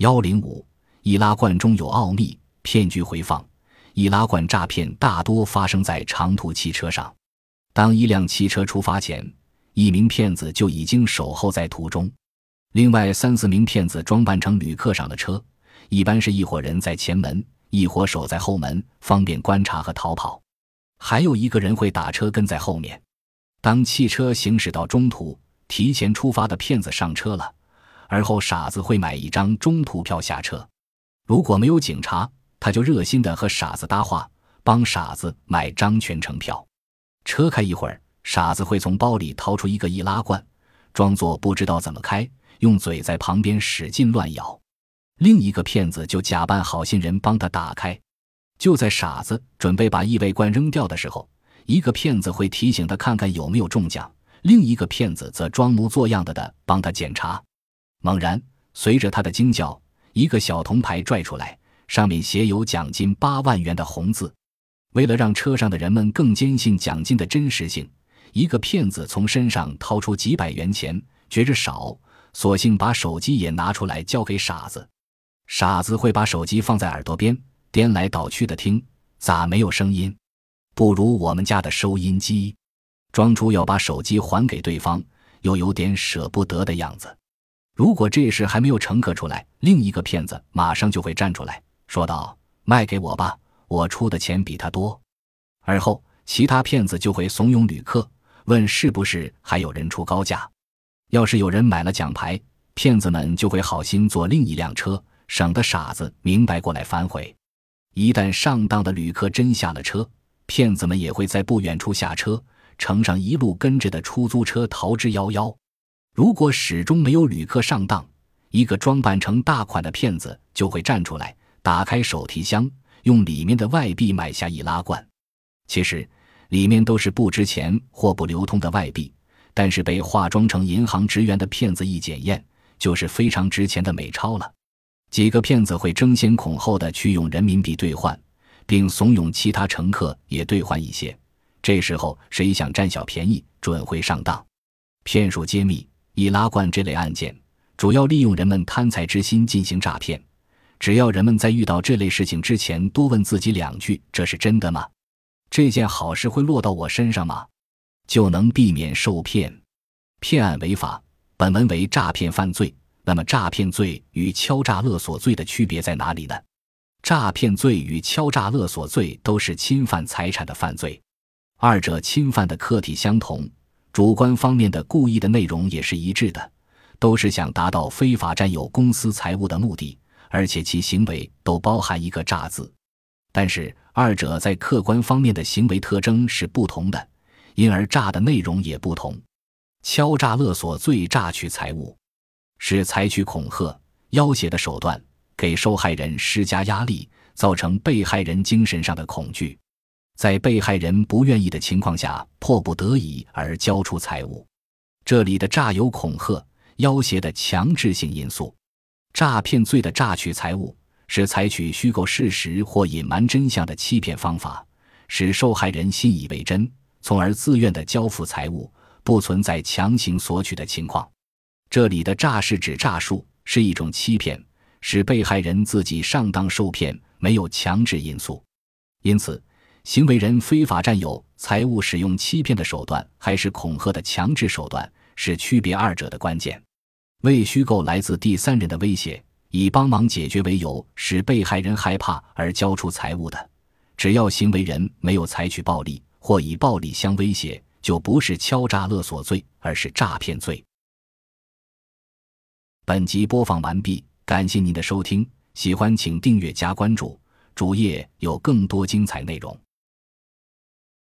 幺零五，易拉罐中有奥秘，骗局回放。易拉罐诈骗大多发生在长途汽车上。当一辆汽车出发前，一名骗子就已经守候在途中。另外三四名骗子装扮成旅客上了车，一般是一伙人在前门，一伙守在后门，方便观察和逃跑。还有一个人会打车跟在后面。当汽车行驶到中途，提前出发的骗子上车了，而后傻子会买一张中途票下车。如果没有警察，他就热心的和傻子搭话，帮傻子买张全程票。车开一会儿，傻子会从包里掏出一个易拉罐，装作不知道怎么开。用嘴在旁边使劲乱咬，另一个骗子就假扮好心人帮他打开。就在傻子准备把异味罐扔掉的时候，一个骗子会提醒他看看有没有中奖，另一个骗子则装模作样的的帮他检查。猛然，随着他的惊叫，一个小铜牌拽出来，上面写有奖金八万元的红字。为了让车上的人们更坚信奖金的真实性，一个骗子从身上掏出几百元钱，觉着少。索性把手机也拿出来交给傻子，傻子会把手机放在耳朵边，颠来倒去的听，咋没有声音？不如我们家的收音机，装出要把手机还给对方，又有点舍不得的样子。如果这时还没有乘客出来，另一个骗子马上就会站出来说道：“卖给我吧，我出的钱比他多。”而后其他骗子就会怂恿旅客，问是不是还有人出高价。要是有人买了奖牌，骗子们就会好心坐另一辆车，省得傻子明白过来反悔。一旦上当的旅客真下了车，骗子们也会在不远处下车，乘上一路跟着的出租车逃之夭夭。如果始终没有旅客上当，一个装扮成大款的骗子就会站出来，打开手提箱，用里面的外币买下易拉罐。其实，里面都是不值钱或不流通的外币。但是被化妆成银行职员的骗子一检验，就是非常值钱的美钞了。几个骗子会争先恐后的去用人民币兑换，并怂恿其他乘客也兑换一些。这时候谁想占小便宜，准会上当。骗术揭秘：易拉罐这类案件主要利用人们贪财之心进行诈骗。只要人们在遇到这类事情之前多问自己两句：“这是真的吗？这件好事会落到我身上吗？”就能避免受骗，骗案违法。本文为诈骗犯罪。那么，诈骗罪与敲诈勒索罪的区别在哪里呢？诈骗罪与敲诈勒索罪都是侵犯财产的犯罪，二者侵犯的客体相同，主观方面的故意的内容也是一致的，都是想达到非法占有公私财物的目的，而且其行为都包含一个“诈”字。但是，二者在客观方面的行为特征是不同的。因而诈的内容也不同。敲诈勒索罪诈取财物，是采取恐吓、要挟的手段，给受害人施加压力，造成被害人精神上的恐惧，在被害人不愿意的情况下，迫不得已而交出财物。这里的诈有恐吓、要挟的强制性因素。诈骗罪的诈取财物，是采取虚构事实或隐瞒真相的欺骗方法，使受害人信以为真。从而自愿的交付财物，不存在强行索取的情况。这里的诈是指诈术，是一种欺骗，使被害人自己上当受骗，没有强制因素。因此，行为人非法占有财物，使用欺骗的手段，还是恐吓的强制手段，是区别二者的关键。为虚构来自第三人的威胁，以帮忙解决为由，使被害人害怕而交出财物的，只要行为人没有采取暴力。或以暴力相威胁，就不是敲诈勒索罪，而是诈骗罪。本集播放完毕，感谢您的收听，喜欢请订阅加关注，主页有更多精彩内容。